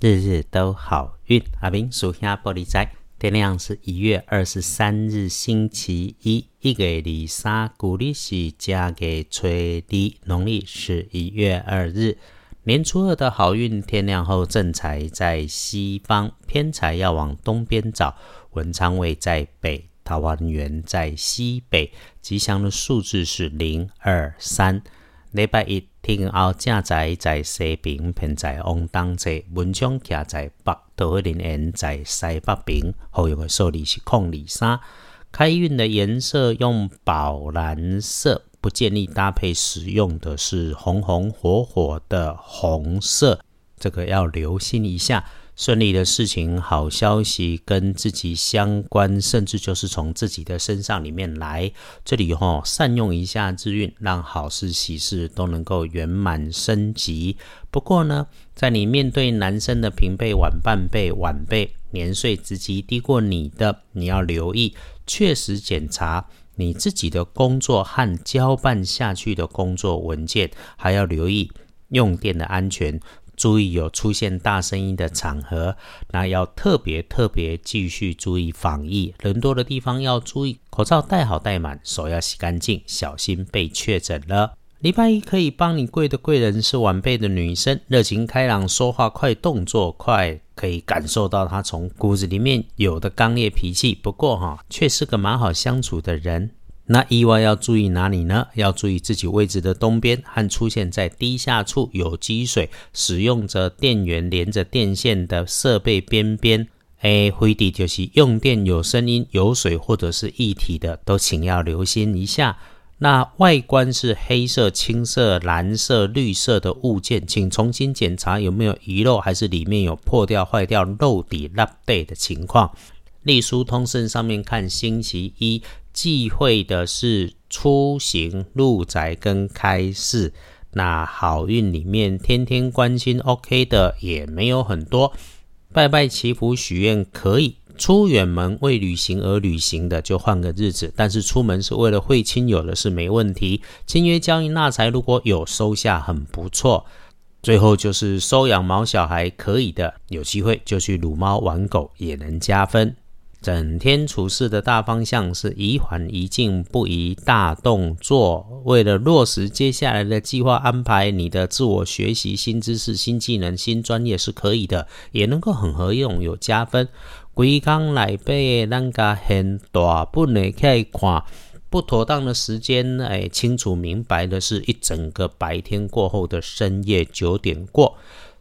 日日都好运。阿明属下玻璃仔，天亮是一月二十三日星期一，一月二三，古历是加给吹的，农历是一月二日。年初二的好运，天亮后正财在西方，偏财要往东边找。文昌位在北，桃花源在西北。吉祥的数字是零二三。礼拜一天后，正在在西边，偏在往东侧，文昌徛在北，桃花林在西北边。后用的数字是空二三。开运的颜色用宝蓝色，不建议搭配使用的是红红火火的红色，这个要留心一下。顺利的事情、好消息跟自己相关，甚至就是从自己的身上里面来。这里哈，善用一下智运，让好事喜事都能够圆满升级。不过呢，在你面对男生的平辈、晚半辈、晚辈年岁职级低过你的，你要留意，确实检查你自己的工作和交办下去的工作文件，还要留意用电的安全。注意有出现大声音的场合，那要特别特别继续注意防疫，人多的地方要注意口罩戴好戴满，手要洗干净，小心被确诊了。礼拜一可以帮你跪的贵人是晚辈的女生，热情开朗，说话快，动作快，可以感受到她从骨子里面有的刚烈脾气。不过哈，却是个蛮好相处的人。那意外要注意哪里呢？要注意自己位置的东边和出现在低下处有积水、使用着电源连着电线的设备边边。哎，灰地就是用电有声音、有水或者是液体的，都请要留心一下。那外观是黑色、青色、蓝色、绿色的物件，请重新检查有没有遗漏，还是里面有破掉、坏掉、漏底、落背的情况。隶书通胜上面看星期一。忌讳的是出行、入宅跟开市。那好运里面，天天关心 OK 的也没有很多。拜拜祈福许愿可以，出远门为旅行而旅行的就换个日子。但是出门是为了会亲友的是没问题。签约交易纳财如果有收下很不错。最后就是收养毛小孩可以的，有机会就去撸猫玩狗也能加分。整天处事的大方向是宜缓宜静，不宜大动作。为了落实接下来的计划安排，你的自我学习新知识、新技能、新专业是可以的，也能够很合用，有加分。归刚来背，咱家很大本的看看，不妥当的时间，哎，清楚明白的是一整个白天过后的深夜九点过，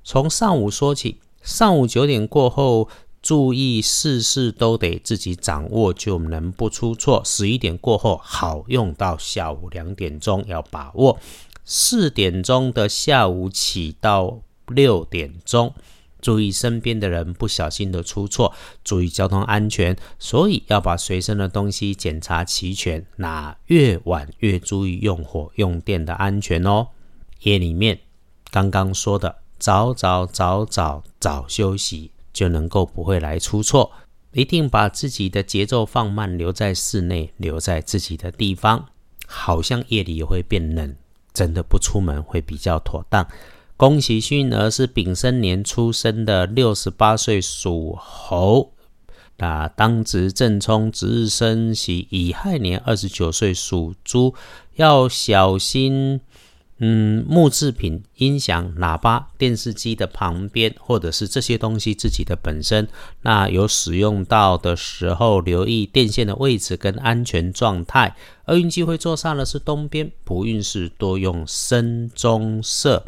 从上午说起，上午九点过后。注意，事事都得自己掌握，就能不出错。十一点过后好用到下午两点钟，要把握。四点钟的下午起到六点钟，注意身边的人不小心的出错，注意交通安全。所以要把随身的东西检查齐全。那越晚越注意用火用电的安全哦。夜里面刚刚说的，早早早早早休息。就能够不会来出错，一定把自己的节奏放慢，留在室内，留在自己的地方。好像夜里也会变冷，真的不出门会比较妥当。恭喜幸运儿是丙申年出生的，六十八岁属猴。那当值正冲值日生喜乙亥年二十九岁属猪，要小心。嗯，木制品、音响、喇叭、电视机的旁边，或者是这些东西自己的本身，那有使用到的时候，留意电线的位置跟安全状态。厄运机会坐上的是东边，不运势多用深棕色。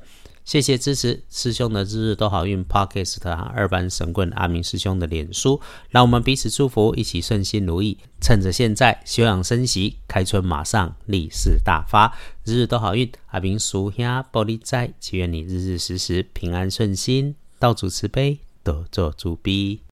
谢谢支持师兄的日日都好运 Podcast 和二班神棍阿明师兄的脸书，让我们彼此祝福，一起顺心如意。趁着现在休养生息，开春马上利市大发，日日都好运。阿明叔兄玻璃仔，祈愿你日日时时平安顺心，道主慈悲，多做主逼。